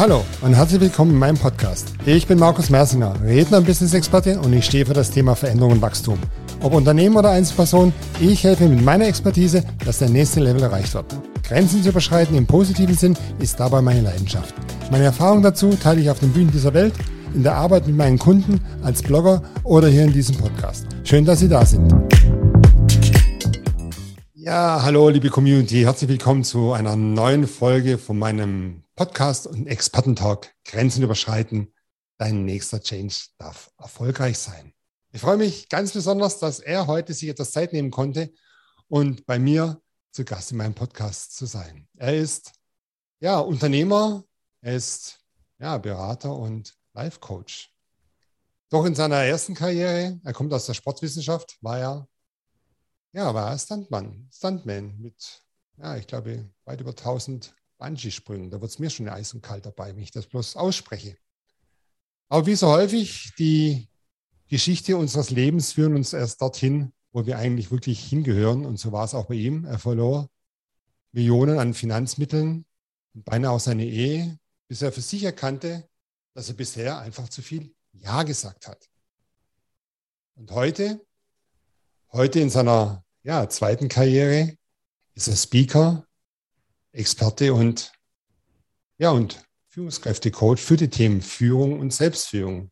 Hallo und herzlich willkommen in meinem Podcast. Ich bin Markus Mersinger, Redner und Business-Experte und ich stehe für das Thema Veränderung und Wachstum. Ob Unternehmen oder Einzelperson, ich helfe mit meiner Expertise, dass der nächste Level erreicht wird. Grenzen zu überschreiten im positiven Sinn ist dabei meine Leidenschaft. Meine Erfahrung dazu teile ich auf den Bühnen dieser Welt, in der Arbeit mit meinen Kunden, als Blogger oder hier in diesem Podcast. Schön, dass Sie da sind. Ja, hallo liebe Community, herzlich willkommen zu einer neuen Folge von meinem Podcast und Expertentalk Grenzen überschreiten. Dein nächster Change darf erfolgreich sein. Ich freue mich ganz besonders, dass er heute sich etwas Zeit nehmen konnte und bei mir zu Gast in meinem Podcast zu sein. Er ist ja Unternehmer, er ist ja Berater und Life Coach. Doch in seiner ersten Karriere, er kommt aus der Sportwissenschaft, war er ja, war Stuntman, Stuntman mit ja, ich glaube weit über 1000 Bungee-Sprüngen. Da wird es mir schon Eis und kalt dabei, wenn ich das bloß ausspreche. Aber wie so häufig, die Geschichte unseres Lebens führen uns erst dorthin, wo wir eigentlich wirklich hingehören. Und so war es auch bei ihm. Er verlor Millionen an Finanzmitteln und beinahe auch seine Ehe, bis er für sich erkannte, dass er bisher einfach zu viel Ja gesagt hat. Und heute, heute in seiner ja, zweiten Karriere, ist er Speaker, Experte und, ja, und Führungskräftecoach für die Themen Führung und Selbstführung.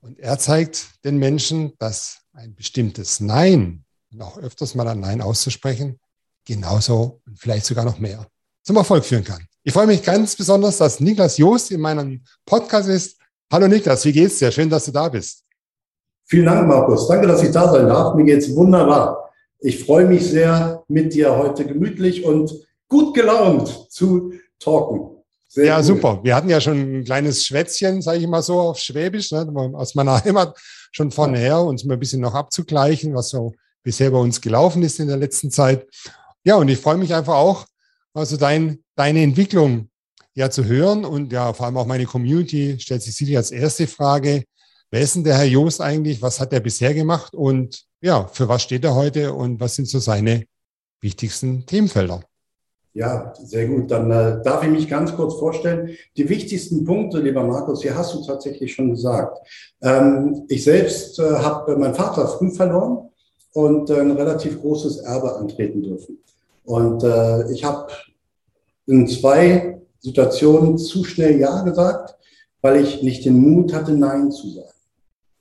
Und er zeigt den Menschen, dass ein bestimmtes Nein und auch öfters mal ein Nein auszusprechen, genauso und vielleicht sogar noch mehr zum Erfolg führen kann. Ich freue mich ganz besonders, dass Niklas Joost in meinem Podcast ist. Hallo Niklas, wie geht's dir? Schön, dass du da bist. Vielen Dank, Markus. Danke, dass ich da sein darf. Mir geht's wunderbar. Ich freue mich sehr, mit dir heute gemütlich und gut gelaunt zu talken. Sehr ja, cool. super. Wir hatten ja schon ein kleines Schwätzchen, sage ich mal so, auf Schwäbisch, ne, aus meiner Heimat schon von her, uns mal ein bisschen noch abzugleichen, was so bisher bei uns gelaufen ist in der letzten Zeit. Ja, und ich freue mich einfach auch, also dein, deine Entwicklung ja zu hören und ja, vor allem auch meine Community stellt sich sicher als erste Frage, wer ist denn der Herr Joost eigentlich? Was hat er bisher gemacht? Und ja, für was steht er heute und was sind so seine wichtigsten Themenfelder? Ja, sehr gut. Dann äh, darf ich mich ganz kurz vorstellen. Die wichtigsten Punkte, lieber Markus, hier hast du tatsächlich schon gesagt. Ähm, ich selbst äh, habe meinen Vater früh verloren und äh, ein relativ großes Erbe antreten dürfen. Und äh, ich habe in zwei Situationen zu schnell Ja gesagt, weil ich nicht den Mut hatte, Nein zu sagen.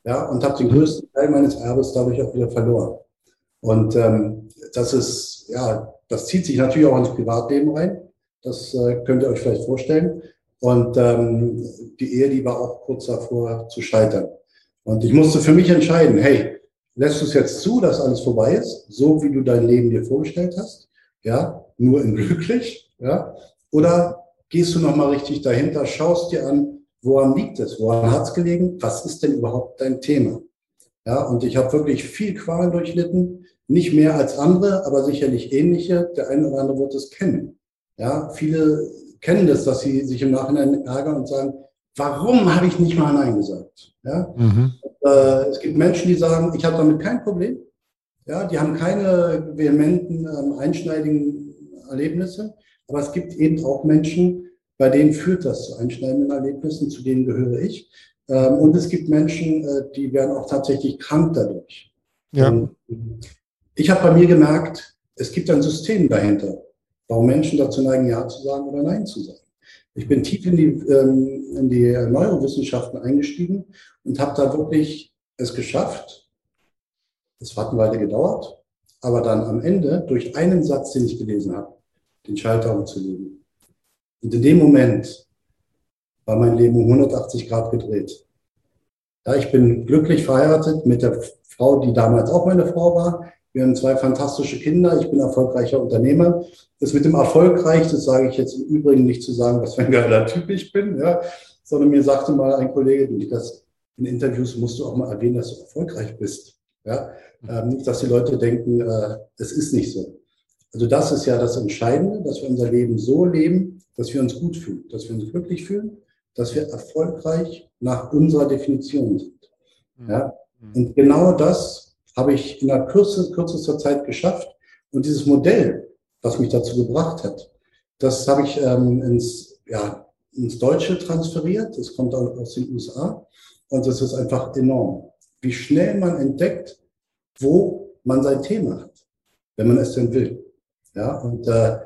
Ja, und habe den größten Teil meines Erbes dadurch auch wieder verloren. Und ähm, das ist, ja, das zieht sich natürlich auch ins Privatleben rein. Das äh, könnt ihr euch vielleicht vorstellen. Und ähm, die Ehe, die war auch kurz davor zu scheitern. Und ich musste für mich entscheiden, hey, lässt du es jetzt zu, dass alles vorbei ist, so wie du dein Leben dir vorgestellt hast, ja, nur in glücklich, ja, oder gehst du nochmal richtig dahinter, schaust dir an, woran liegt es, woran hat es gelegen, was ist denn überhaupt dein Thema? Ja, und ich habe wirklich viel Qualen durchlitten, nicht mehr als andere, aber sicherlich ähnliche. Der eine oder andere wird es kennen. Ja, viele kennen das, dass sie sich im Nachhinein ärgern und sagen, warum habe ich nicht mal Nein gesagt? Ja? Mhm. Äh, es gibt Menschen, die sagen, ich habe damit kein Problem. Ja, die haben keine vehementen, ähm, einschneidigen Erlebnisse. Aber es gibt eben auch Menschen, bei denen führt das zu einschneidenden Erlebnissen, zu denen gehöre ich. Ähm, und es gibt Menschen, äh, die werden auch tatsächlich krank dadurch. Ja. Und ich habe bei mir gemerkt, es gibt ein System dahinter, warum Menschen dazu neigen, Ja zu sagen oder Nein zu sagen. Ich bin tief in die, ähm, in die Neurowissenschaften eingestiegen und habe da wirklich es geschafft. Es hat eine Weile gedauert, aber dann am Ende durch einen Satz, den ich gelesen habe, den Schalter umzulegen. Und in dem Moment war mein Leben um 180 Grad gedreht. Ja, ich bin glücklich verheiratet mit der Frau, die damals auch meine Frau war. Wir haben zwei fantastische Kinder. Ich bin erfolgreicher Unternehmer. Das mit dem erfolgreich, das sage ich jetzt im Übrigen nicht zu sagen, was für ein geiler Typ ich bin, ja, sondern mir sagte mal ein Kollege, du, das in Interviews musst du auch mal erwähnen, dass du erfolgreich bist. Ja, ähm, nicht, dass die Leute denken, äh, es ist nicht so. Also das ist ja das Entscheidende, dass wir unser Leben so leben, dass wir uns gut fühlen, dass wir uns glücklich fühlen, dass wir erfolgreich nach unserer Definition sind. Mhm. Ja? Und genau das habe ich in der Kürze, kürzester Zeit geschafft. Und dieses Modell, was mich dazu gebracht hat, das habe ich ähm, ins, ja, ins Deutsche transferiert. Das kommt aus den USA. Und das ist einfach enorm, wie schnell man entdeckt, wo man sein Thema hat, wenn man es denn will. Ja, und äh,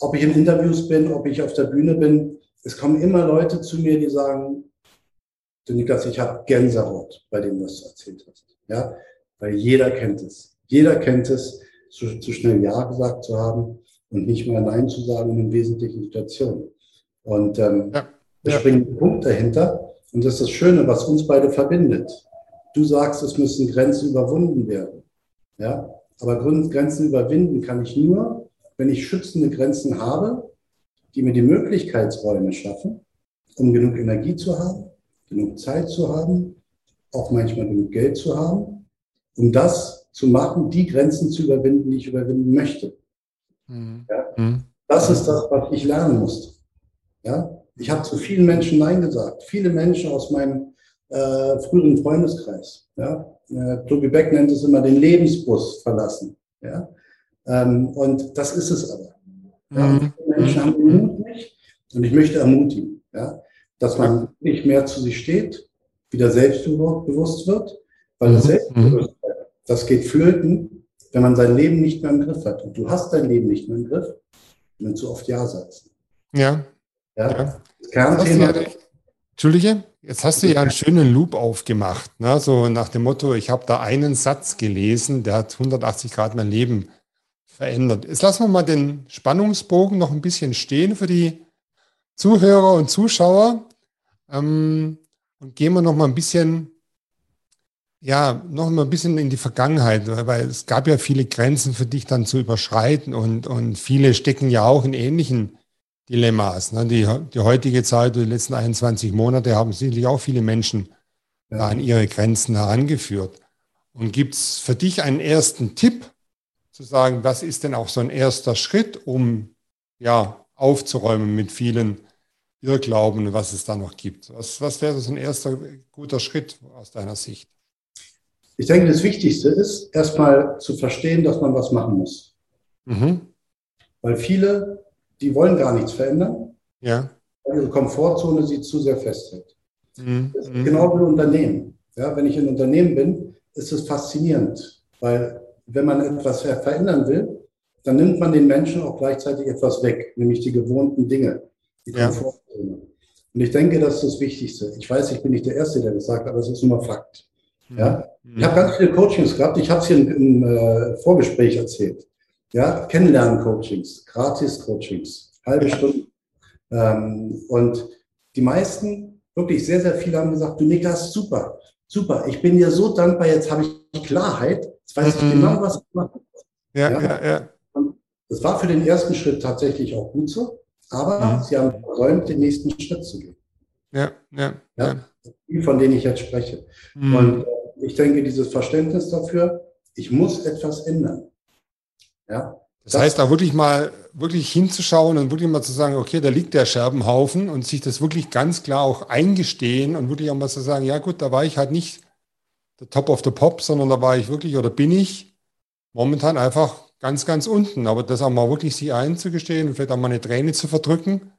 ob ich in Interviews bin, ob ich auf der Bühne bin, es kommen immer Leute zu mir, die sagen, du Niklas, ich habe Gänsehaut bei dem, was du erzählt hast. Ja, weil jeder kennt es. Jeder kennt es, zu, zu schnell Ja gesagt zu haben und nicht mal Nein zu sagen in wesentlichen Situationen. Und ähm, ja. da ja. springt ein Punkt dahinter. Und das ist das Schöne, was uns beide verbindet. Du sagst, es müssen Grenzen überwunden werden. Ja, aber Grenzen überwinden kann ich nur, wenn ich schützende Grenzen habe, die mir die Möglichkeitsräume schaffen, um genug Energie zu haben, genug Zeit zu haben, auch manchmal genug Geld zu haben, um das zu machen, die Grenzen zu überwinden, die ich überwinden möchte. Mhm. Ja? Mhm. Das ist das, was ich lernen musste. Ja? Ich habe zu vielen Menschen Nein gesagt. Viele Menschen aus meinem äh, früheren Freundeskreis. Ja? Äh, Tobi Beck nennt es immer den Lebensbus verlassen. Ja? Ähm, und das ist es aber. Ja? Mhm. Menschen haben den Mut nicht und ich möchte ermutigen, ja? dass man nicht mehr zu sich steht, wieder selbstbewusst wird, weil das mhm. Selbstbewusstsein, das geht flöten, wenn man sein Leben nicht mehr im Griff hat. Und du hast dein Leben nicht mehr im Griff, wenn du zu oft Ja sagst. Ja. Ja. ja. Das Kernthema. Ja, Entschuldige, jetzt hast du ja einen schönen Loop aufgemacht. Ne? So nach dem Motto, ich habe da einen Satz gelesen, der hat 180 Grad mein Leben verändert. Jetzt lassen wir mal den Spannungsbogen noch ein bisschen stehen für die Zuhörer und Zuschauer ähm, und gehen wir noch mal ein bisschen ja, noch mal ein bisschen in die Vergangenheit, weil es gab ja viele Grenzen für dich dann zu überschreiten und, und viele stecken ja auch in ähnlichen Dilemmas. Ne? Die, die heutige Zeit, die letzten 21 Monate haben sicherlich auch viele Menschen ja. an ihre Grenzen herangeführt. Und gibt es für dich einen ersten Tipp, zu sagen, was ist denn auch so ein erster Schritt, um ja aufzuräumen mit vielen Irrglauben, was es da noch gibt? Was, was wäre so ein erster guter Schritt aus deiner Sicht? Ich denke, das Wichtigste ist, erstmal zu verstehen, dass man was machen muss. Mhm. Weil viele, die wollen gar nichts verändern. Ja. Weil ihre Komfortzone sie zu sehr festhält. Mhm. Das ist genau wie Unternehmen. Ja, wenn ich ein Unternehmen bin, ist es faszinierend, weil wenn man etwas verändern will, dann nimmt man den Menschen auch gleichzeitig etwas weg, nämlich die gewohnten Dinge, die Komfortzone. Ja. Und ich denke, das ist das Wichtigste. Ich weiß, ich bin nicht der Erste, der das sagt, aber es ist immer Fakt. Mhm. Ja? Ich habe ganz viele Coachings gehabt. Ich habe es hier im, im äh, Vorgespräch erzählt. Ja, Kennenlernen-Coachings, Gratis-Coachings, halbe Stunde. Ähm, und die meisten, wirklich sehr, sehr viele haben gesagt, du Niklas, super, super, ich bin dir so dankbar, jetzt habe ich Klarheit, weiß ich mhm. genau, was ich mache. Ja, ja, ja. ja. das war für den ersten Schritt tatsächlich auch gut so, aber mhm. sie haben versäumt, den nächsten Schritt zu gehen. Ja, ja, ja. Die, von denen ich jetzt spreche. Mhm. Und äh, ich denke, dieses Verständnis dafür, ich muss etwas ändern. Ja. Das, das heißt, da wirklich mal wirklich hinzuschauen und wirklich mal zu sagen, okay, da liegt der Scherbenhaufen und sich das wirklich ganz klar auch eingestehen und wirklich auch mal zu sagen, ja gut, da war ich halt nicht der Top of the Pop, sondern da war ich wirklich oder bin ich momentan einfach ganz, ganz unten. Aber das auch mal wirklich sich einzugestehen und vielleicht auch mal eine Träne zu verdrücken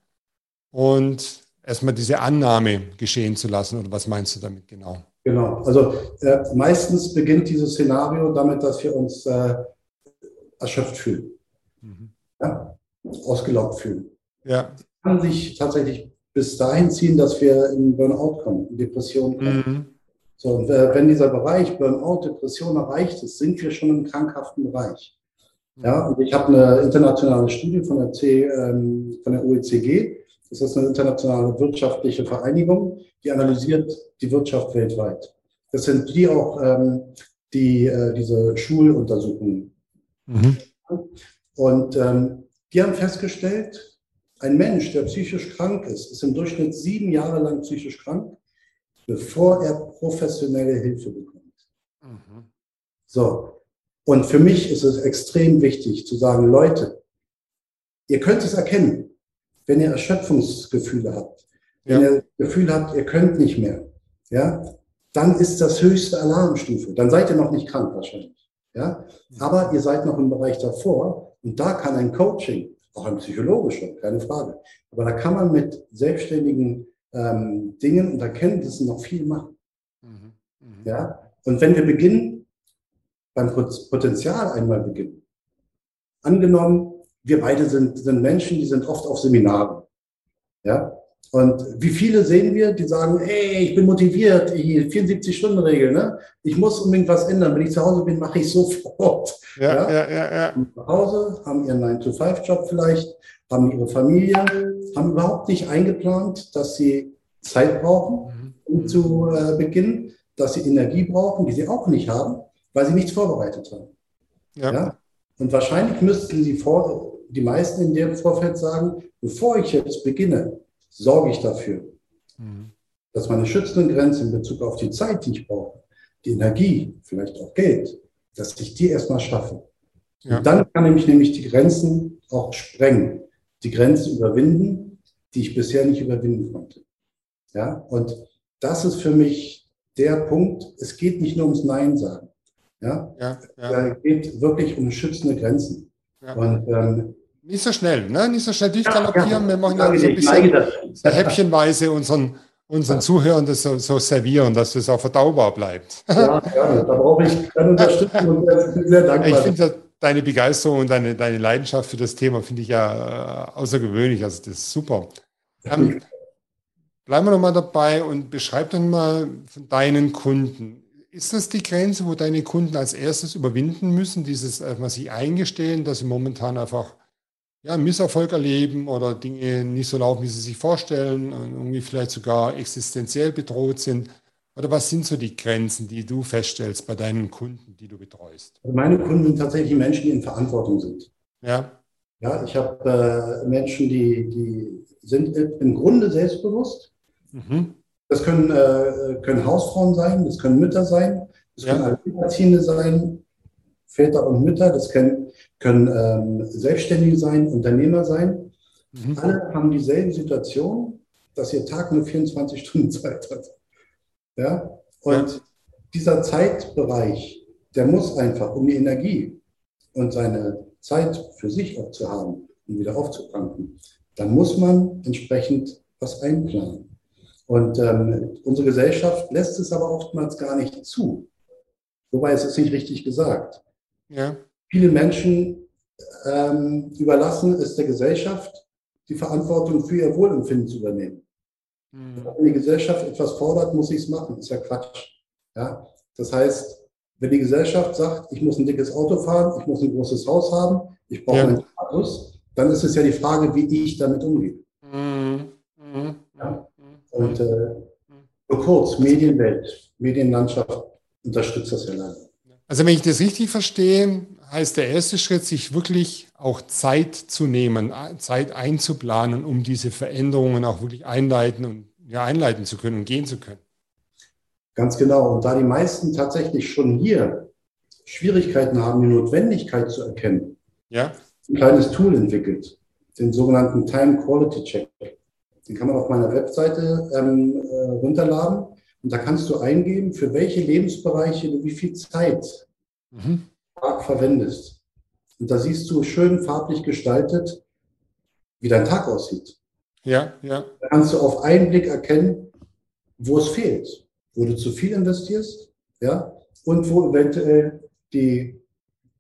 und erstmal diese Annahme geschehen zu lassen. Oder was meinst du damit genau? Genau. Also äh, meistens beginnt dieses Szenario damit, dass wir uns äh, erschöpft fühlen. Mhm. Ja? Ausgelaugt fühlen. Ja. Kann sich tatsächlich bis dahin ziehen, dass wir in Burnout kommen, in Depressionen kommen. Mhm. So, und äh, wenn dieser Bereich Burnout, Depression erreicht ist, sind wir schon im krankhaften Bereich. Ja, und ich habe eine internationale Studie von der, C, ähm, von der OECD. Das ist eine internationale wirtschaftliche Vereinigung, die analysiert die Wirtschaft weltweit. Das sind die auch, ähm, die äh, diese Schuluntersuchungen. Mhm. Und ähm, die haben festgestellt, ein Mensch, der psychisch krank ist, ist im Durchschnitt sieben Jahre lang psychisch krank bevor er professionelle Hilfe bekommt. Mhm. So. Und für mich ist es extrem wichtig zu sagen, Leute, ihr könnt es erkennen, wenn ihr Erschöpfungsgefühle habt, wenn ja. ihr das Gefühl habt, ihr könnt nicht mehr, ja, dann ist das höchste Alarmstufe. Dann seid ihr noch nicht krank wahrscheinlich, ja. Aber ihr seid noch im Bereich davor und da kann ein Coaching auch ein psychologischer, keine Frage. Aber da kann man mit selbstständigen ähm, Dingen und Erkenntnissen noch viel machen. Mhm. Mhm. Ja? Und wenn wir beginnen, beim Potenzial einmal beginnen, angenommen, wir beide sind, sind Menschen, die sind oft auf Seminaren. Ja? Und wie viele sehen wir, die sagen, ey, ich bin motiviert, 74-Stunden-Regel, ne? ich muss unbedingt was ändern. Wenn ich zu Hause bin, mache ich sofort. Ja, ja, ja. ja. Zu Hause, haben ihren 9-to-5-Job vielleicht, haben ihre Familie, haben überhaupt nicht eingeplant, dass sie Zeit brauchen, mhm. um zu äh, beginnen, dass sie Energie brauchen, die sie auch nicht haben, weil sie nichts vorbereitet haben. Ja. ja? Und wahrscheinlich müssten sie vor, die meisten in dem Vorfeld sagen, bevor ich jetzt beginne, sorge ich dafür, mhm. dass meine schützenden Grenzen in Bezug auf die Zeit, die ich brauche, die Energie, vielleicht auch Geld, dass ich die erstmal schaffe. Ja. Und dann kann ich nämlich die Grenzen auch sprengen, die Grenzen überwinden, die ich bisher nicht überwinden konnte. Ja, und das ist für mich der Punkt. Es geht nicht nur ums Nein sagen. Ja, ja, ja. es geht wirklich um schützende Grenzen. Ja. Und ähm, nicht so schnell, ne? Nicht so schnell durchgaloppieren. Ja, ja. Wir machen ja so ein bisschen so häppchenweise unseren, unseren Zuhörern das so, so, servieren, dass es auch verdaubar bleibt. Ja, gerne. Da brauche ich keine Unterstützung und bin sehr dankbar. Ich finde deine Begeisterung und deine, deine Leidenschaft für das Thema finde ich ja äh, außergewöhnlich. Also das ist super. Ähm, bleiben wir nochmal dabei und beschreib dann mal von deinen Kunden. Ist das die Grenze, wo deine Kunden als erstes überwinden müssen, dieses was sie eingestehen, dass sie momentan einfach ja, Misserfolg erleben oder Dinge nicht so laufen, wie sie sich vorstellen und irgendwie vielleicht sogar existenziell bedroht sind? Oder was sind so die Grenzen, die du feststellst bei deinen Kunden, die du betreust? Also meine Kunden sind tatsächlich Menschen, die in Verantwortung sind. Ja. Ja, ich habe äh, Menschen, die, die sind im Grunde selbstbewusst. Mhm. Das können, äh, können Hausfrauen sein, das können Mütter sein, das ja. können Alleinerziehende sein, Väter und Mütter, das können können ähm, Selbstständige sein, Unternehmer sein. Mhm. Alle haben dieselbe Situation, dass ihr Tag nur 24 Stunden Zeit hat. Ja? Und ja. dieser Zeitbereich, der muss einfach, um die Energie und seine Zeit für sich auch zu haben und wieder aufzutanken, dann muss man entsprechend was einplanen. Und ähm, unsere Gesellschaft lässt es aber oftmals gar nicht zu. Wobei es ist nicht richtig gesagt. Ja viele Menschen ähm, überlassen es der Gesellschaft, die Verantwortung für ihr Wohlempfinden zu übernehmen. Mhm. Wenn die Gesellschaft etwas fordert, muss ich es machen. Ist ja Quatsch. Ja? Das heißt, wenn die Gesellschaft sagt, ich muss ein dickes Auto fahren, ich muss ein großes Haus haben, ich brauche ja. einen Status, dann ist es ja die Frage, wie ich damit umgehe. Mhm. Mhm. Ja? Und äh, nur kurz, Medienwelt, Medienlandschaft unterstützt das ja leider. Also wenn ich das richtig verstehe, heißt der erste Schritt, sich wirklich auch Zeit zu nehmen, Zeit einzuplanen, um diese Veränderungen auch wirklich einleiten und ja, einleiten zu können und gehen zu können. Ganz genau. Und da die meisten tatsächlich schon hier Schwierigkeiten haben, die Notwendigkeit zu erkennen, ja. ein kleines Tool entwickelt, den sogenannten Time Quality Check. Den kann man auf meiner Webseite ähm, äh, runterladen. Und da kannst du eingeben, für welche Lebensbereiche du wie viel Zeit mhm. Verwendest. Und da siehst du schön farblich gestaltet, wie dein Tag aussieht. Ja, ja. Da kannst du auf einen Blick erkennen, wo es fehlt, wo du zu viel investierst, ja, und wo eventuell die,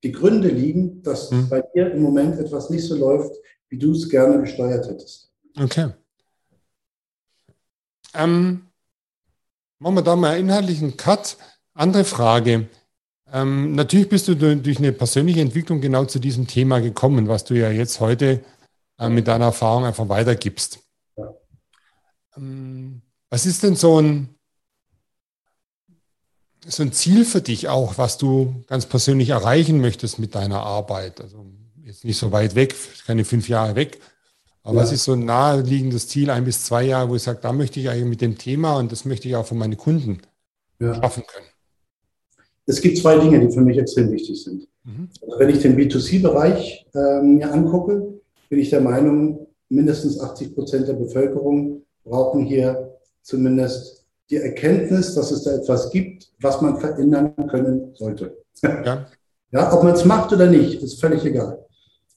die Gründe liegen, dass hm. bei dir im Moment etwas nicht so läuft, wie du es gerne gesteuert hättest. Okay. Ähm, machen wir da mal einen inhaltlichen Cut. Andere Frage. Ähm, natürlich bist du durch eine persönliche Entwicklung genau zu diesem Thema gekommen, was du ja jetzt heute äh, mit deiner Erfahrung einfach weitergibst. Ja. Ähm, was ist denn so ein, so ein Ziel für dich auch, was du ganz persönlich erreichen möchtest mit deiner Arbeit? Also jetzt nicht so weit weg, keine fünf Jahre weg, aber ja. was ist so ein naheliegendes Ziel, ein bis zwei Jahre, wo ich sage, da möchte ich eigentlich mit dem Thema und das möchte ich auch von meinen Kunden ja. schaffen können? Es gibt zwei Dinge, die für mich extrem wichtig sind. Mhm. Also wenn ich den B2C-Bereich äh, mir angucke, bin ich der Meinung, mindestens 80 Prozent der Bevölkerung brauchen hier zumindest die Erkenntnis, dass es da etwas gibt, was man verändern können sollte. Ja. ja ob man es macht oder nicht, ist völlig egal.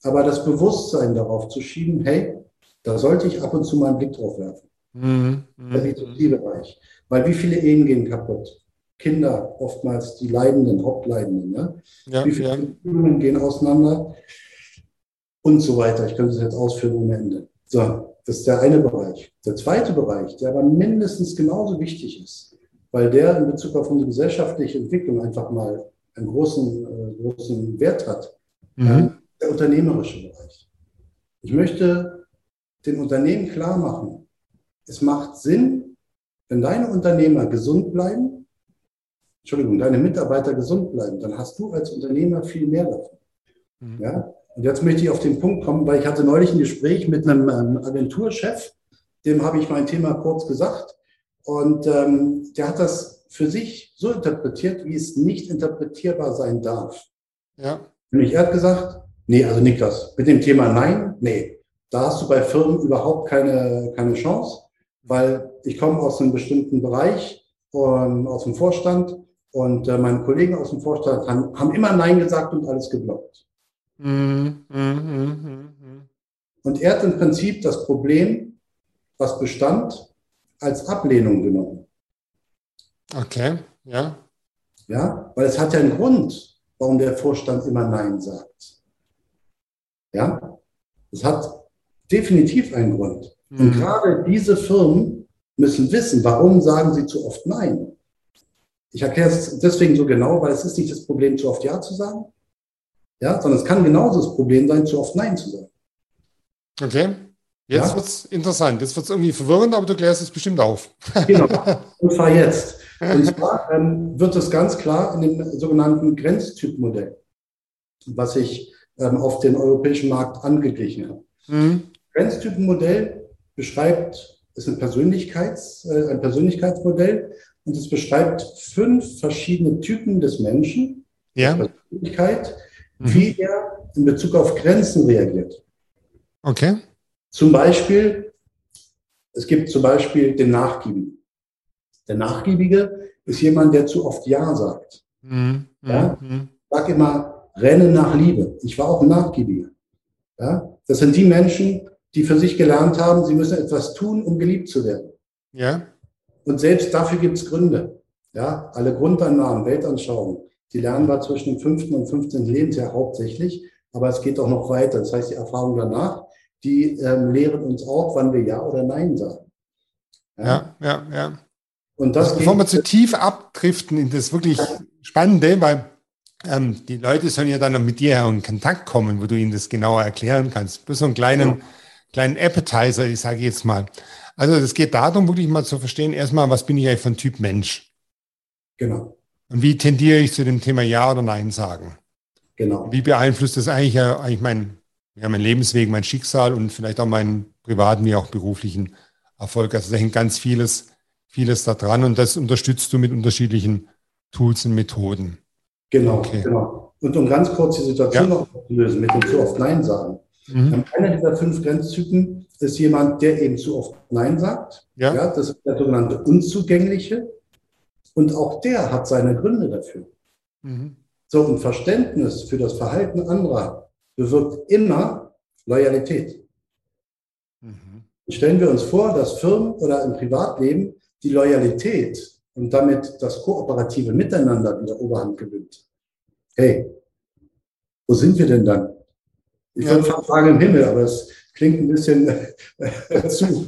Aber das Bewusstsein darauf zu schieben, hey, da sollte ich ab und zu mal einen Blick drauf werfen. Mhm. Der B2C-Bereich. Weil wie viele Ehen gehen kaputt? Kinder, oftmals die Leidenden, Hauptleidenden. Ja? ja wie viele Beziehungen ja. gehen auseinander? Und so weiter. Ich könnte es jetzt ausführen ohne Ende. So, das ist der eine Bereich. Der zweite Bereich, der aber mindestens genauso wichtig ist, weil der in Bezug auf unsere gesellschaftliche Entwicklung einfach mal einen großen, äh, großen Wert hat, mhm. Der unternehmerische Bereich. Ich möchte den Unternehmen klar machen, es macht Sinn, wenn deine Unternehmer gesund bleiben, Entschuldigung, deine Mitarbeiter gesund bleiben, dann hast du als Unternehmer viel mehr davon. Mhm. Ja? Und jetzt möchte ich auf den Punkt kommen, weil ich hatte neulich ein Gespräch mit einem ähm, Agenturchef, dem habe ich mein Thema kurz gesagt. Und ähm, der hat das für sich so interpretiert, wie es nicht interpretierbar sein darf. Ja. Nämlich er hat gesagt, nee, also Niklas, mit dem Thema Nein, nee, da hast du bei Firmen überhaupt keine, keine Chance, weil ich komme aus einem bestimmten Bereich, um, aus dem Vorstand und äh, meine Kollegen aus dem Vorstand haben, haben immer Nein gesagt und alles geblockt. Mhm, mh, mh, Und er hat im Prinzip das Problem, was bestand, als Ablehnung genommen. Okay, ja. Ja, weil es hat ja einen Grund, warum der Vorstand immer Nein sagt. Ja, es hat definitiv einen Grund. Mhm. Und gerade diese Firmen müssen wissen, warum sagen sie zu oft Nein. Ich erkläre es deswegen so genau, weil es ist nicht das Problem, zu oft Ja zu sagen, ja, sondern es kann genauso das Problem sein, zu oft Nein zu sagen. Okay. Jetzt ja? wird es interessant. Jetzt wird es irgendwie verwirrend, aber du klärst es bestimmt auf. genau. Und zwar jetzt. Und zwar ähm, wird es ganz klar in dem sogenannten Grenztypmodell, was ich ähm, auf den europäischen Markt angeglichen habe. Mhm. Grenztypenmodell beschreibt, ist ein, Persönlichkeits, äh, ein Persönlichkeitsmodell und es beschreibt fünf verschiedene Typen des Menschen, ja. Persönlichkeit, mhm. wie er in Bezug auf Grenzen reagiert. Okay. Zum Beispiel, es gibt zum Beispiel den Nachgiebigen. Der Nachgiebige ist jemand, der zu oft Ja sagt. Mhm. Ja? Mhm. Sag immer, renne nach Liebe. Ich war auch ein Nachgiebiger. Ja? Das sind die Menschen, die für sich gelernt haben, sie müssen etwas tun, um geliebt zu werden. Ja. Und selbst dafür gibt es Gründe. Ja, alle Grundannahmen, Weltanschauungen, die lernen wir zwischen dem fünften und 15. Lebensjahr hauptsächlich, aber es geht auch noch weiter. Das heißt, die Erfahrung danach, die ähm, lehren uns auch, wann wir Ja oder Nein sagen. Ja, ja, ja. ja. Und das also bevor wir zu tief abdriften in das wirklich Spannende, weil ähm, die Leute sollen ja dann mit dir in Kontakt kommen, wo du ihnen das genauer erklären kannst. Bloß so einen kleinen, ja. kleinen Appetizer, ich sage jetzt mal. Also es geht darum, wirklich mal zu verstehen, erstmal, was bin ich eigentlich von Typ Mensch? Genau. Und wie tendiere ich zu dem Thema Ja oder Nein sagen? Genau. Wie beeinflusst das eigentlich, ja, eigentlich mein, ja, mein Lebensweg, mein Schicksal und vielleicht auch meinen privaten wie auch beruflichen Erfolg? Also da hängt ganz vieles, vieles da dran und das unterstützt du mit unterschiedlichen Tools und Methoden. Genau, okay. genau. Und um ganz kurz die Situation ja. noch zu lösen, mit dem zu oft Nein sagen. Mhm. Einer dieser fünf Grenztypen ist jemand, der eben zu oft Nein sagt. Ja. ja. das ist der sogenannte Unzugängliche. Und auch der hat seine Gründe dafür. Mhm. So ein Verständnis für das Verhalten anderer bewirkt immer Loyalität. Mhm. Stellen wir uns vor, dass Firmen oder im Privatleben die Loyalität und damit das kooperative Miteinander wieder Oberhand gewinnt. Hey, wo sind wir denn dann? Ich würde fast sagen im Himmel, aber es klingt ein bisschen zu,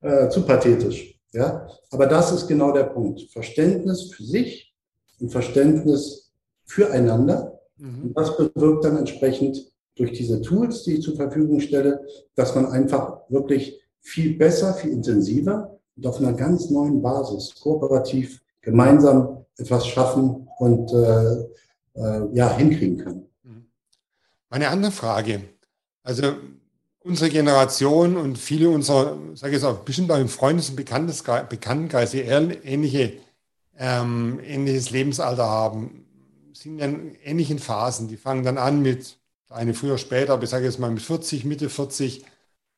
äh, zu pathetisch. Ja? Aber das ist genau der Punkt. Verständnis für sich und Verständnis füreinander. Mhm. Und das bewirkt dann entsprechend durch diese Tools, die ich zur Verfügung stelle, dass man einfach wirklich viel besser, viel intensiver und auf einer ganz neuen Basis kooperativ gemeinsam etwas schaffen und äh, äh, ja, hinkriegen kann. Mhm. Meine andere Frage, also unsere Generation und viele unserer, sage ich jetzt auch, bestimmt auch im Freundes- und Bekanntenkreis, die ähnliche, ähm, ähnliches Lebensalter haben, sind in ähnlichen Phasen. Die fangen dann an mit, eine früher später, aber ich sage jetzt mal mit 40, Mitte 40,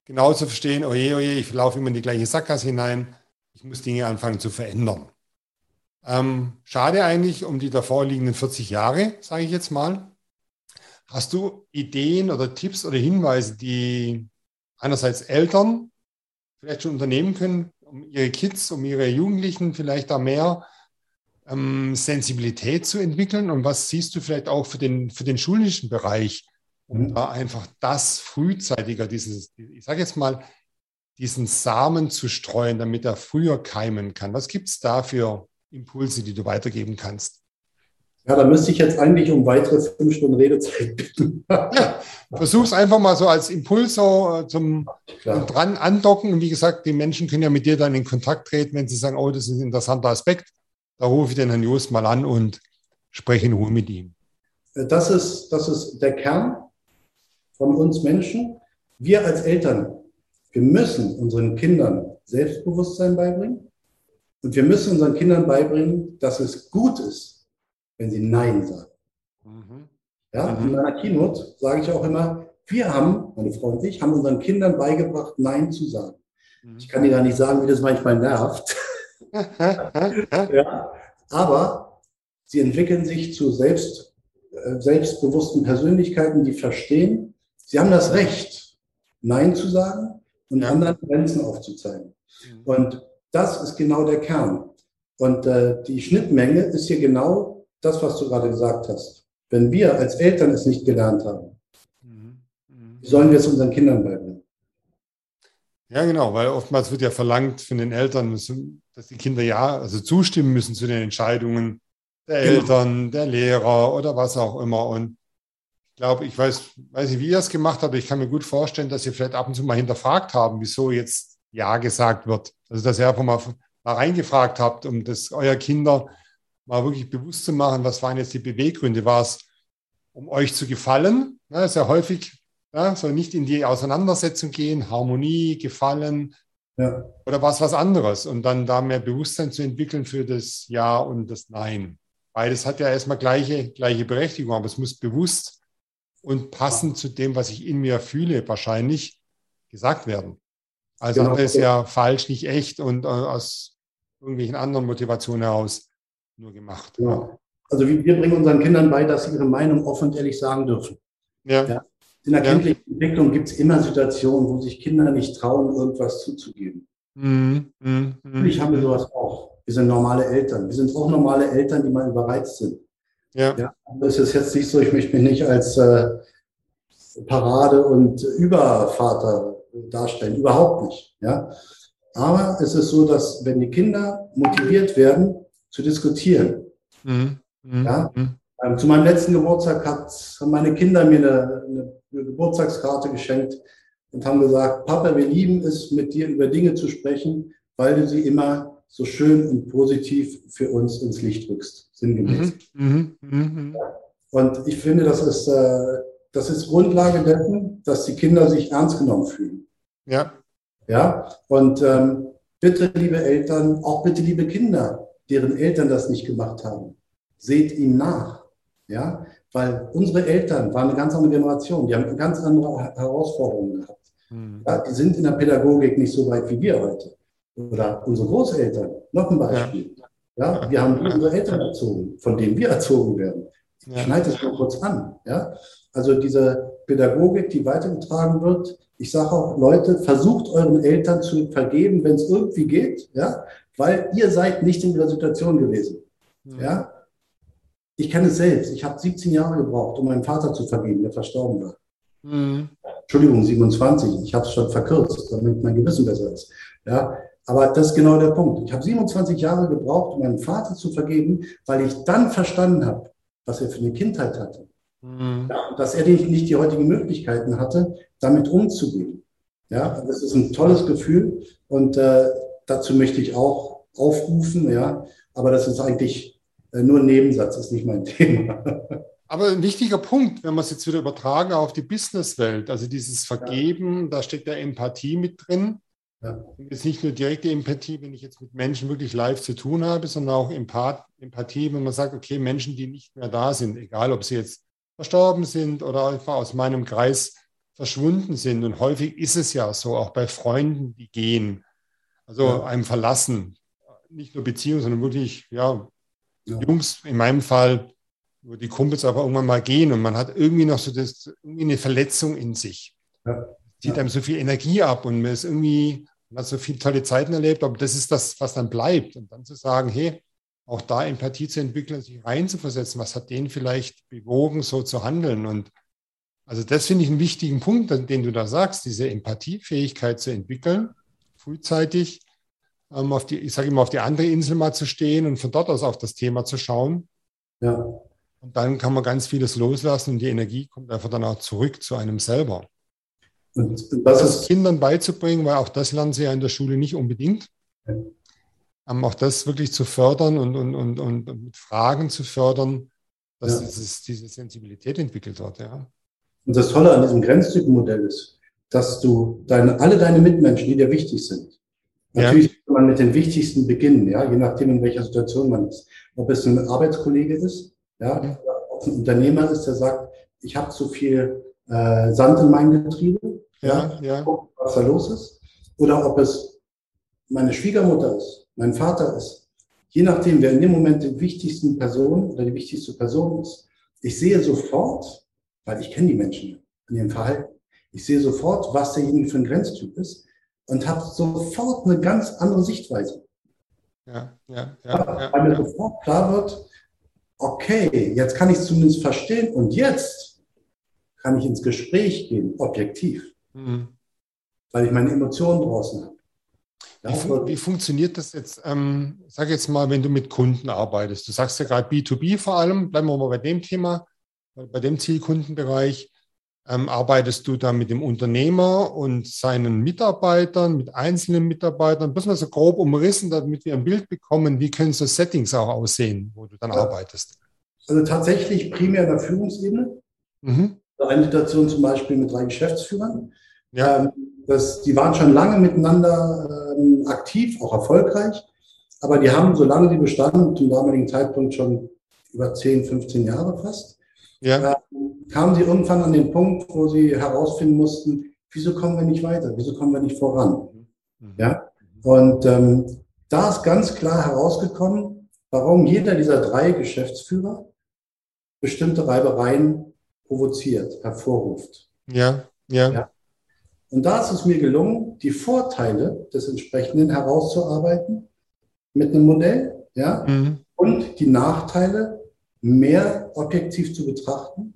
genau zu verstehen, oje, oje, ich laufe immer in die gleiche Sackgasse hinein, ich muss Dinge anfangen zu verändern. Ähm, schade eigentlich um die davor liegenden 40 Jahre, sage ich jetzt mal. Hast du Ideen oder Tipps oder Hinweise, die einerseits Eltern vielleicht schon unternehmen können, um ihre Kids, um ihre Jugendlichen vielleicht da mehr ähm, Sensibilität zu entwickeln? Und was siehst du vielleicht auch für den, für den schulischen Bereich, um mhm. da einfach das frühzeitiger, dieses, ich sage jetzt mal, diesen Samen zu streuen, damit er früher keimen kann? Was gibt es da für Impulse, die du weitergeben kannst? Ja, da müsste ich jetzt eigentlich um weitere fünf Stunden Redezeit bitten. ja, versuch's einfach mal so als Impuls so äh, zum dran andocken. Und wie gesagt, die Menschen können ja mit dir dann in Kontakt treten, wenn sie sagen, oh, das ist ein interessanter Aspekt. Da rufe ich den Herrn Just mal an und spreche in Ruhe mit ihm. Das ist, das ist der Kern von uns Menschen. Wir als Eltern, wir müssen unseren Kindern Selbstbewusstsein beibringen. Und wir müssen unseren Kindern beibringen, dass es gut ist, wenn sie Nein sagen. Mhm. Ja, mhm. in meiner Keynote sage ich auch immer, wir haben, meine Frau und ich, haben unseren Kindern beigebracht, Nein zu sagen. Mhm. Ich kann dir gar nicht sagen, wie das manchmal nervt. ja, aber sie entwickeln sich zu selbst, äh, selbstbewussten Persönlichkeiten, die verstehen, sie haben das Recht, Nein zu sagen und anderen Grenzen aufzuzeigen. Mhm. Und das ist genau der Kern. Und äh, die Schnittmenge ist hier genau das, was du gerade gesagt hast. Wenn wir als Eltern es nicht gelernt haben, mhm. Wie sollen wir es unseren Kindern beibringen? Ja, genau, weil oftmals wird ja verlangt von den Eltern, dass die Kinder ja, also zustimmen müssen zu den Entscheidungen der genau. Eltern, der Lehrer oder was auch immer. Und glaube, ich weiß, weiß nicht, wie ihr es gemacht habt, aber ich kann mir gut vorstellen, dass ihr vielleicht ab und zu mal hinterfragt haben, wieso jetzt Ja gesagt wird. Also, dass ihr einfach mal, mal reingefragt habt, um das euer Kinder mal wirklich bewusst zu machen, was waren jetzt die Beweggründe? War es, um euch zu gefallen? Ja, sehr häufig ja, soll nicht in die Auseinandersetzung gehen, Harmonie, Gefallen. Ja. Oder war es was anderes? Und dann da mehr Bewusstsein zu entwickeln für das Ja und das Nein. Beides hat ja erstmal gleiche, gleiche Berechtigung, aber es muss bewusst und passend zu dem, was ich in mir fühle, wahrscheinlich gesagt werden. Also genau. ist ja falsch, nicht echt und äh, aus irgendwelchen anderen Motivationen heraus nur gemacht. Ja. Also wir bringen unseren Kindern bei, dass sie ihre Meinung offen und ehrlich sagen dürfen. Ja. ja. In der kindlichen ja. Entwicklung gibt es immer Situationen, wo sich Kinder nicht trauen, irgendwas zuzugeben. Mhm. Mhm. Natürlich haben wir sowas auch. Wir sind normale Eltern. Wir sind auch normale Eltern, die mal überreizt sind. Ja. ja. Das ist jetzt nicht so, ich möchte mich nicht als äh, Parade- und Übervater darstellen. Überhaupt nicht. Ja. Aber es ist so, dass wenn die Kinder motiviert werden, zu diskutieren. Mhm. Mhm. Ja? Mhm. Ähm, zu meinem letzten Geburtstag hat, haben meine Kinder mir eine, eine, eine Geburtstagskarte geschenkt und haben gesagt, Papa, wir lieben es, mit dir über Dinge zu sprechen, weil du sie immer so schön und positiv für uns ins Licht rückst, sinngemäß. Mhm. Mhm. mhm. Und ich finde, das ist, äh, das ist Grundlage dessen, dass die Kinder sich ernst genommen fühlen. Ja. Ja, und ähm, bitte, liebe Eltern, auch bitte, liebe Kinder, deren Eltern das nicht gemacht haben. Seht ihm nach. Ja, weil unsere Eltern waren eine ganz andere Generation, die haben ganz andere Herausforderungen gehabt. Mhm. Ja, die sind in der Pädagogik nicht so weit wie wir heute. Oder unsere Großeltern, noch ein Beispiel. Ja, ja wir haben unsere Eltern erzogen, von denen wir erzogen werden. Ich schneide es mal kurz an. Ja? Also diese Pädagogik, die weitergetragen wird. Ich sage auch, Leute, versucht euren Eltern zu vergeben, wenn es irgendwie geht. Ja? weil ihr seid nicht in dieser Situation gewesen. Mhm. Ja? Ich kenne es selbst. Ich habe 17 Jahre gebraucht, um meinen Vater zu vergeben, der verstorben war. Mhm. Entschuldigung, 27. Ich habe es schon verkürzt, damit mein Gewissen besser ist. Ja? Aber das ist genau der Punkt. Ich habe 27 Jahre gebraucht, um meinen Vater zu vergeben, weil ich dann verstanden habe, was er für eine Kindheit hatte. Mhm. Ja, dass er nicht die heutigen Möglichkeiten hatte, damit umzugehen. Ja, das ist ein tolles Gefühl und äh, dazu möchte ich auch aufrufen, ja. Aber das ist eigentlich äh, nur ein Nebensatz, ist nicht mein Thema. Aber ein wichtiger Punkt, wenn wir es jetzt wieder übertragen auf die Businesswelt, also dieses Vergeben, ja. da steckt ja Empathie mit drin. Ja. ist nicht nur direkte Empathie, wenn ich jetzt mit Menschen wirklich live zu tun habe, sondern auch Empathie, wenn man sagt, okay, Menschen, die nicht mehr da sind, egal ob sie jetzt verstorben sind oder einfach aus meinem Kreis verschwunden sind. Und häufig ist es ja so, auch bei Freunden, die gehen. Also ja. einem verlassen. Nicht nur Beziehung, sondern wirklich, ja, ja, Jungs, in meinem Fall wo die Kumpels aber irgendwann mal gehen und man hat irgendwie noch so das, irgendwie eine Verletzung in sich. Ja. Zieht einem so viel Energie ab und man ist irgendwie, man hat so viele tolle Zeiten erlebt, aber das ist das, was dann bleibt. Und dann zu sagen, hey, auch da Empathie zu entwickeln, sich reinzuversetzen, was hat den vielleicht bewogen, so zu handeln. Und also das finde ich einen wichtigen Punkt, den du da sagst, diese Empathiefähigkeit zu entwickeln, frühzeitig ähm, auf die, ich sage immer, auf die andere Insel mal zu stehen und von dort aus auf das Thema zu schauen. Ja. Und dann kann man ganz vieles loslassen und die Energie kommt einfach dann auch zurück zu einem selber. Und das, ist Kindern beizubringen, weil auch das lernen sie ja in der Schule nicht unbedingt. Ja. Um, auch das wirklich zu fördern und, und, und, und mit Fragen zu fördern, dass ja. dieses, diese Sensibilität entwickelt wird. Ja. Und das Tolle an diesem Grenztypenmodell ist, dass du deine, alle deine Mitmenschen, die dir wichtig sind, natürlich ja. kann man mit den wichtigsten beginnen, ja, je nachdem, in welcher Situation man ist. Ob es ein Arbeitskollege ist, ja, mhm. ob es ein Unternehmer ist, der sagt, ich habe zu viel äh, Sand in meinem Getriebe, ja, ja. Gucken, was da los ist. Oder ob es meine Schwiegermutter ist, mein Vater ist. Je nachdem, wer in dem Moment die wichtigsten Person oder die wichtigste Person ist. Ich sehe sofort, weil ich kenne die Menschen in ihrem Verhalten. Ich sehe sofort, was derjenige für ein Grenztyp ist und habe sofort eine ganz andere Sichtweise. Ja, ja, ja. ja weil mir sofort klar wird, okay, jetzt kann ich es zumindest verstehen und jetzt kann ich ins Gespräch gehen, objektiv. Mhm. Weil ich meine Emotionen draußen habe. Ja, wie, fun wie, funktioniert das jetzt? Ähm, sag jetzt mal, wenn du mit Kunden arbeitest. Du sagst ja gerade B2B vor allem, bleiben wir mal bei dem Thema, bei dem Zielkundenbereich. Ähm, arbeitest du da mit dem Unternehmer und seinen Mitarbeitern, mit einzelnen Mitarbeitern? Müssen wir so grob umrissen, damit wir ein Bild bekommen, wie können so Settings auch aussehen, wo du dann ja. arbeitest? Also tatsächlich primär in der Führungsebene. Mhm. Eine Situation zum Beispiel mit drei Geschäftsführern. Ja. Ähm, das, die waren schon lange miteinander ähm, aktiv, auch erfolgreich, aber die haben, solange die bestanden, zum damaligen Zeitpunkt schon über 10, 15 Jahre fast, ja. äh, kamen sie irgendwann an den Punkt, wo sie herausfinden mussten, wieso kommen wir nicht weiter, wieso kommen wir nicht voran. Mhm. Ja? Und ähm, da ist ganz klar herausgekommen, warum jeder dieser drei Geschäftsführer bestimmte Reibereien provoziert, hervorruft. Ja, ja. ja? Und da ist es mir gelungen, die Vorteile des entsprechenden herauszuarbeiten mit einem Modell, ja, mhm. und die Nachteile mehr objektiv zu betrachten,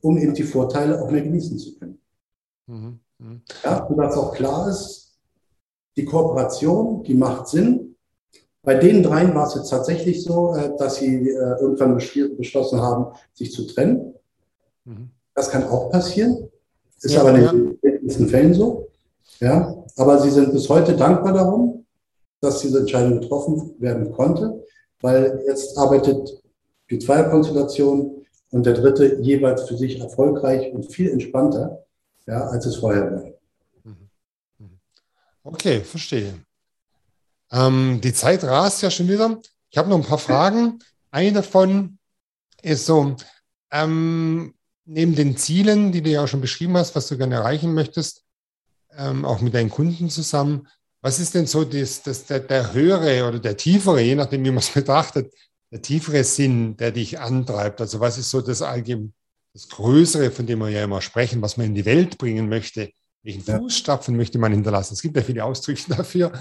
um eben die Vorteile auch mehr genießen zu können. Mhm. Mhm. Ja, sodass auch klar ist, die Kooperation, die macht Sinn. Bei den dreien war es jetzt tatsächlich so, äh, dass sie äh, irgendwann beschlossen haben, sich zu trennen. Mhm. Das kann auch passieren. Ist ja, aber in den seltensten Fällen so. Ja, aber sie sind bis heute dankbar darum, dass diese Entscheidung getroffen werden konnte, weil jetzt arbeitet die Zweierkonstellation und der dritte jeweils für sich erfolgreich und viel entspannter, ja, als es vorher war. Okay, verstehe. Ähm, die Zeit rast ja schon wieder. Ich habe noch ein paar Fragen. Eine davon ist so, ähm, neben den Zielen, die du ja auch schon beschrieben hast, was du gerne erreichen möchtest, ähm, auch mit deinen Kunden zusammen, was ist denn so das, das, der, der höhere oder der tiefere, je nachdem, wie man es betrachtet, der tiefere Sinn, der dich antreibt? Also was ist so das allgemein, das Größere, von dem wir ja immer sprechen, was man in die Welt bringen möchte? Welchen ja. Fußstapfen möchte man hinterlassen? Es gibt ja viele Ausdrücke dafür.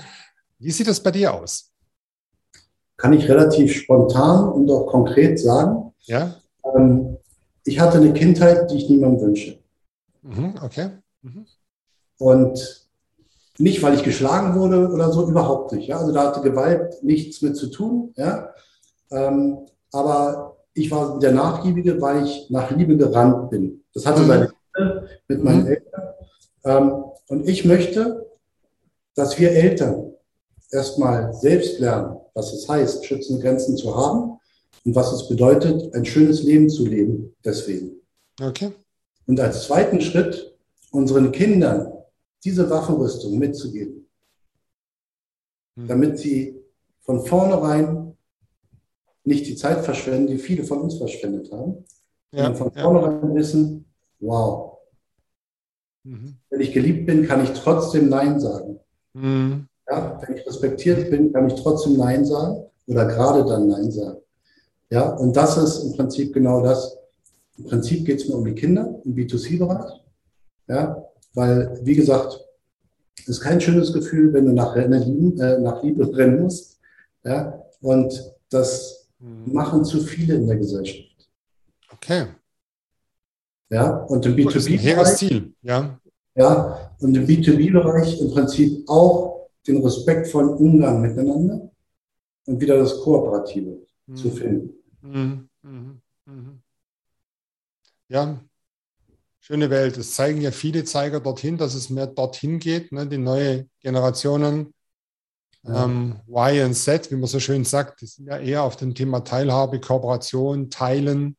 Wie sieht das bei dir aus? Kann ich relativ spontan und auch konkret sagen. Ja. Ähm, ich hatte eine Kindheit, die ich niemandem wünsche. Mhm, okay. Mhm. Und nicht, weil ich geschlagen wurde oder so, überhaupt nicht. Ja? Also da hatte Gewalt nichts mit zu tun. Ja? Ähm, aber ich war der Nachgiebige, weil ich nach Liebe gerannt bin. Das hatte mhm. seine Gründe mit meinen mhm. Eltern. Ähm, und ich möchte, dass wir Eltern erstmal selbst lernen, was es heißt, schützende Grenzen zu haben und was es bedeutet, ein schönes Leben zu leben deswegen. Okay. Und als zweiten Schritt unseren Kindern diese Waffenrüstung mitzugeben, hm. damit sie von vornherein nicht die Zeit verschwenden, die viele von uns verschwendet haben, ja, sondern von vornherein ja. wissen, wow, mhm. wenn ich geliebt bin, kann ich trotzdem Nein sagen. Mhm. Ja, wenn ich respektiert bin, kann ich trotzdem Nein sagen oder gerade dann Nein sagen. Ja, und das ist im Prinzip genau das. Im Prinzip geht es mir um die Kinder im B2C-Bereich. Ja, weil, wie gesagt, es ist kein schönes Gefühl, wenn du nach, Rennen, äh, nach Liebe rennen musst. Ja, und das mhm. machen zu viele in der Gesellschaft. Okay. Ja, und im B2B-Bereich. Ziel, ja. Ja, und im B2B-Bereich im Prinzip auch den respektvollen Umgang miteinander und wieder das Kooperative mhm. zu finden. Mhm. Mhm. mhm. Ja, schöne Welt. Es zeigen ja viele Zeiger dorthin, dass es mehr dorthin geht. Ne? Die neue Generationen, ja. ähm, Y und Z, wie man so schön sagt, die sind ja eher auf dem Thema Teilhabe, Kooperation, Teilen.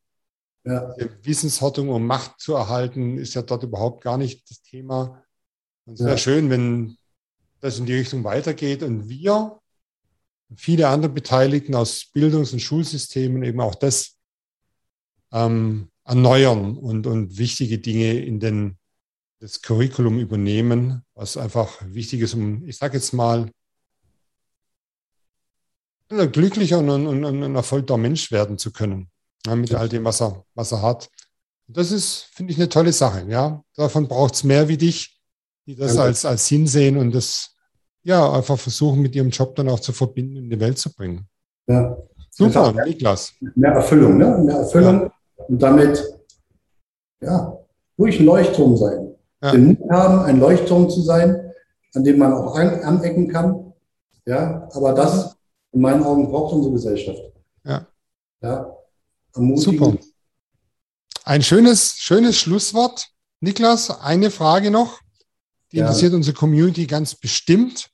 Ja. Wissenshortung, um Macht zu erhalten, ist ja dort überhaupt gar nicht das Thema. Und es wäre ja. schön, wenn das in die Richtung weitergeht und wir, viele andere Beteiligten aus Bildungs- und Schulsystemen eben auch das ähm, erneuern und, und wichtige Dinge in den, das Curriculum übernehmen, was einfach wichtig ist, um, ich sage jetzt mal, ein glücklicher und ein, ein erfolgter Mensch werden zu können ja, mit all dem, was er, was er hat. Das ist, finde ich, eine tolle Sache. Ja, davon braucht es mehr wie dich, die das ja. als, als Sinn sehen und das ja einfach versuchen, mit ihrem Job dann auch zu verbinden und in die Welt zu bringen. Ja. Super, mehr, Niklas. Mehr Erfüllung, ne? Mehr Erfüllung ja. und damit ja ruhig ein Leuchtturm sein. Ja. Den Mut haben, ein Leuchtturm zu sein, an dem man auch an, anecken kann. Ja, aber das in meinen Augen braucht unsere Gesellschaft. Ja. Ja, Super. Ein schönes, schönes Schlusswort. Niklas, eine Frage noch. Die ja. interessiert unsere Community ganz bestimmt.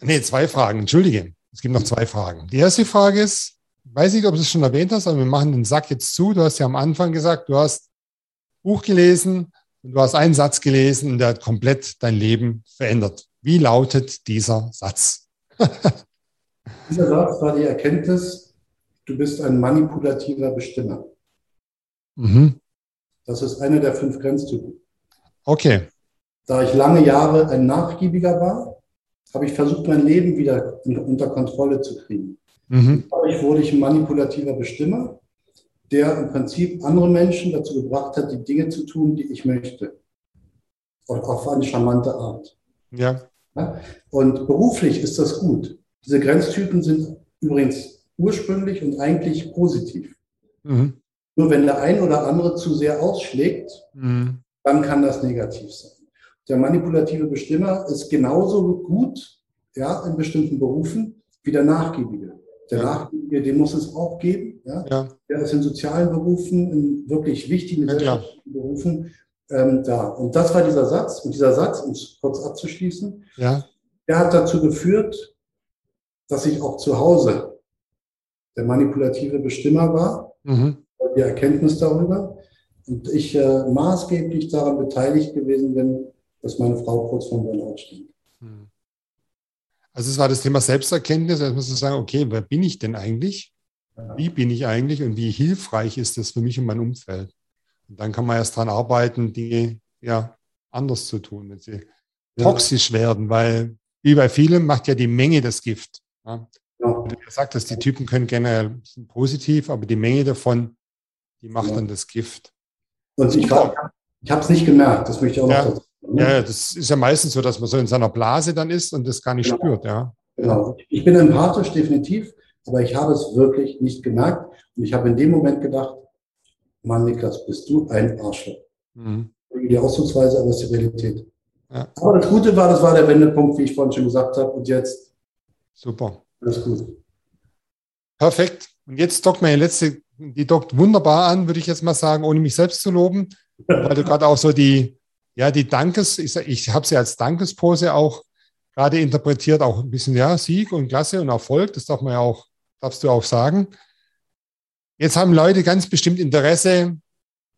Nee, zwei Fragen, entschuldige. Es gibt noch zwei Fragen. Die erste Frage ist, ich weiß nicht, ob du es schon erwähnt hast, aber wir machen den Sack jetzt zu. Du hast ja am Anfang gesagt, du hast Buch gelesen und du hast einen Satz gelesen und der hat komplett dein Leben verändert. Wie lautet dieser Satz? dieser Satz war die Erkenntnis, du bist ein manipulativer Bestimmer. Mhm. Das ist einer der fünf Grenztypen. Okay. Da ich lange Jahre ein Nachgiebiger war, habe ich versucht, mein Leben wieder unter Kontrolle zu kriegen. Mhm. Dadurch wurde ich ein manipulativer Bestimmer, der im Prinzip andere Menschen dazu gebracht hat, die Dinge zu tun, die ich möchte. Und auf eine charmante Art. Ja. Und beruflich ist das gut. Diese Grenztypen sind übrigens ursprünglich und eigentlich positiv. Mhm. Nur wenn der ein oder andere zu sehr ausschlägt, mhm. dann kann das negativ sein. Der manipulative Bestimmer ist genauso gut ja, in bestimmten Berufen wie der Nachgiebige. Der ja. Nachgiebige, den muss es auch geben. Ja? ja. Der ist in sozialen Berufen, in wirklich wichtigen ja, Berufen ähm, da. Und das war dieser Satz. Und dieser Satz, um es kurz abzuschließen, ja. der hat dazu geführt, dass ich auch zu Hause der manipulative Bestimmer war, mhm. die Erkenntnis darüber. Und ich äh, maßgeblich daran beteiligt gewesen bin, dass meine Frau kurz vor dem Burnout steht. Mhm. Also es war das Thema Selbsterkenntnis. Also muss man sagen, okay, wer bin ich denn eigentlich? Ja. Wie bin ich eigentlich und wie hilfreich ist das für mich und mein Umfeld? Und dann kann man erst daran arbeiten, Dinge ja anders zu tun, wenn sie ja. toxisch werden, weil wie bei vielen macht ja die Menge das Gift. Ja? Ja. Wie gesagt hast, die Typen können generell positiv, aber die Menge davon, die macht ja. dann das Gift. Und ich, ich habe es nicht gemerkt, das möchte ich auch noch dazu sagen. Ja, das ist ja meistens so, dass man so in seiner Blase dann ist und das gar nicht genau. spürt. Ja. Genau. Ich bin empathisch, definitiv, aber ich habe es wirklich nicht gemerkt. Und ich habe in dem Moment gedacht, Mann, Niklas, bist du ein Arschloch. Mhm. Die Ausdrucksweise, aber es ist die Realität. Ja. Aber das Gute war, das war der Wendepunkt, wie ich vorhin schon gesagt habe. Und jetzt. Super. Alles gut. Perfekt. Und jetzt dockt meine letzte, die dockt wunderbar an, würde ich jetzt mal sagen, ohne mich selbst zu loben, weil du gerade auch so die, ja, die Dankes, ich, ich habe sie als Dankespose auch gerade interpretiert, auch ein bisschen, ja, Sieg und Klasse und Erfolg, das darf man ja auch, darfst du auch sagen. Jetzt haben Leute ganz bestimmt Interesse,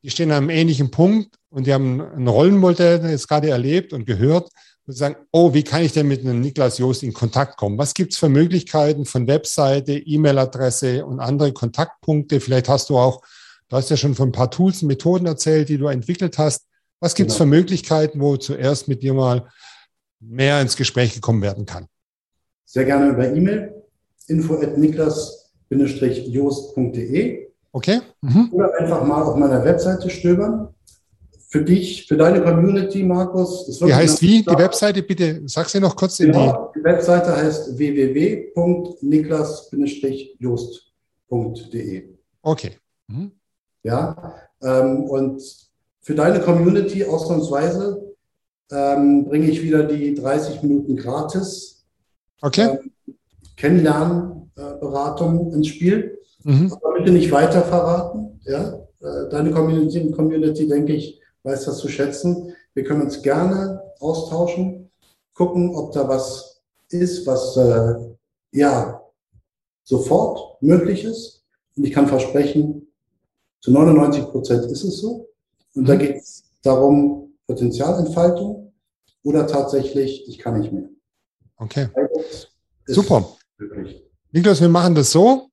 die stehen an einem ähnlichen Punkt und die haben ein Rollenmodell jetzt gerade erlebt und gehört und sagen, oh, wie kann ich denn mit einem Niklas Joost in Kontakt kommen? Was gibt es für Möglichkeiten von Webseite, E-Mail-Adresse und andere Kontaktpunkte? Vielleicht hast du auch, du hast ja schon von ein paar Tools und Methoden erzählt, die du entwickelt hast. Was gibt es genau. für Möglichkeiten, wo zuerst mit dir mal mehr ins Gespräch gekommen werden kann? Sehr gerne über E-Mail, info at niklas niklas-joost.de. Okay. Mhm. Oder einfach mal auf meiner Webseite stöbern. Für dich, für deine Community, Markus. Wie heißt wie die Webseite? Bitte sag sie noch kurz. Genau, die, die Webseite heißt www.niklas-joost.de. Okay. Mhm. Ja, ähm, und für deine Community ausnahmsweise ähm, bringe ich wieder die 30 Minuten gratis okay. ähm, Kennenlernberatung ins Spiel. Mhm. Aber bitte nicht weiter verraten. Ja? Äh, deine Community, Community, denke ich, weiß das zu schätzen. Wir können uns gerne austauschen, gucken, ob da was ist, was äh, ja sofort möglich ist. Und ich kann versprechen, zu 99 Prozent ist es so. Und mhm. da geht es darum, Potenzialentfaltung oder tatsächlich, ich kann nicht mehr. Okay. Super. Möglich. Niklas, wir machen das so.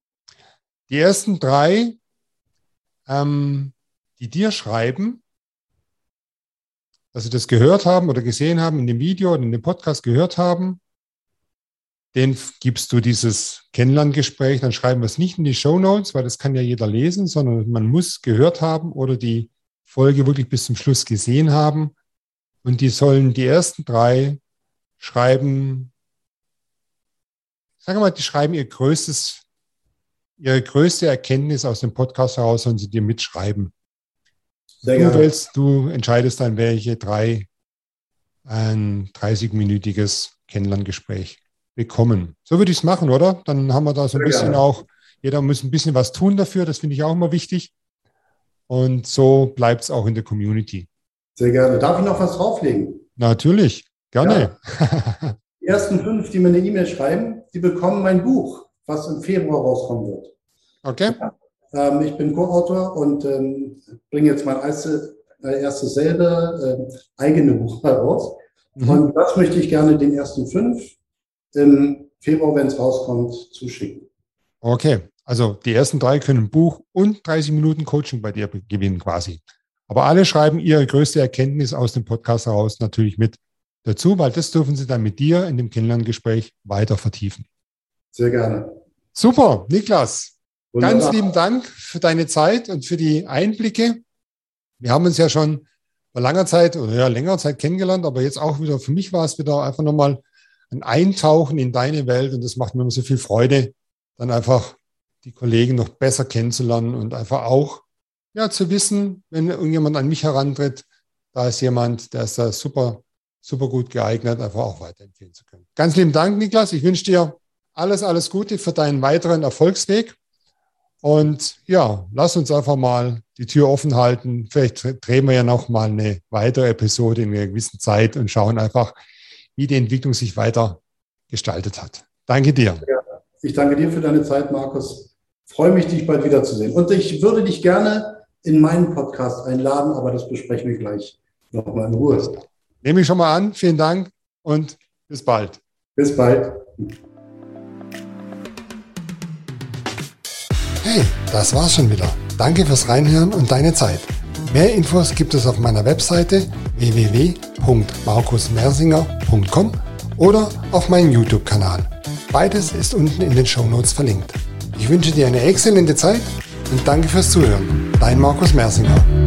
Die ersten drei, ähm, die dir schreiben, dass sie das gehört haben oder gesehen haben in dem Video oder in dem Podcast gehört haben, den gibst du dieses Kennenlerngespräch, dann schreiben wir es nicht in die Show Notes, weil das kann ja jeder lesen, sondern man muss gehört haben oder die Folge wirklich bis zum Schluss gesehen haben. Und die sollen die ersten drei schreiben, sagen wir mal, die schreiben ihr größtes, ihre größte Erkenntnis aus dem Podcast heraus, sollen sie dir mitschreiben. Sehr du, wählst, du entscheidest dann, welche drei ein 30-minütiges Kennenlerngespräch bekommen. So würde ich es machen, oder? Dann haben wir da so ein Sehr bisschen gerne. auch, jeder muss ein bisschen was tun dafür, das finde ich auch immer wichtig. Und so bleibt es auch in der Community. Sehr gerne. Darf ich noch was drauflegen? Natürlich, gerne. Ja. Die ersten fünf, die mir eine E-Mail schreiben, die bekommen mein Buch, was im Februar rauskommen wird. Okay. Ja. Ähm, ich bin Co-Autor und ähm, bringe jetzt mein erste, äh, erstes selber äh, eigene Buch heraus. Mhm. Und das möchte ich gerne den ersten fünf im Februar, wenn es rauskommt, zuschicken. Okay, also die ersten drei können Buch und 30 Minuten Coaching bei dir gewinnen quasi. Aber alle schreiben ihre größte Erkenntnis aus dem Podcast heraus natürlich mit dazu, weil das dürfen sie dann mit dir in dem Kennenlerngespräch weiter vertiefen. Sehr gerne. Super, Niklas. Wunderbar. Ganz lieben Dank für deine Zeit und für die Einblicke. Wir haben uns ja schon vor langer Zeit oder ja, längerer Zeit kennengelernt, aber jetzt auch wieder, für mich war es wieder einfach nochmal ein Eintauchen in deine Welt und das macht mir immer so viel Freude, dann einfach die Kollegen noch besser kennenzulernen und einfach auch ja, zu wissen, wenn irgendjemand an mich herantritt, da ist jemand, der ist da super, super gut geeignet, einfach auch weiterempfehlen zu können. Ganz lieben Dank, Niklas. Ich wünsche dir alles, alles Gute für deinen weiteren Erfolgsweg. Und ja, lass uns einfach mal die Tür offen halten. Vielleicht drehen wir ja noch mal eine weitere Episode in einer gewissen Zeit und schauen einfach, wie die Entwicklung sich weiter gestaltet hat. Danke dir. Ich danke dir für deine Zeit, Markus. Freue mich, dich bald wiederzusehen. Und ich würde dich gerne in meinen Podcast einladen, aber das besprechen wir gleich nochmal in Ruhe. Nehme ich schon mal an. Vielen Dank und bis bald. Bis bald. Hey, das war's schon wieder. Danke fürs Reinhören und deine Zeit. Mehr Infos gibt es auf meiner Webseite www.markusmersinger.com oder auf meinem YouTube-Kanal. Beides ist unten in den Show Notes verlinkt. Ich wünsche dir eine exzellente Zeit und danke fürs Zuhören. Dein Markus Mersinger.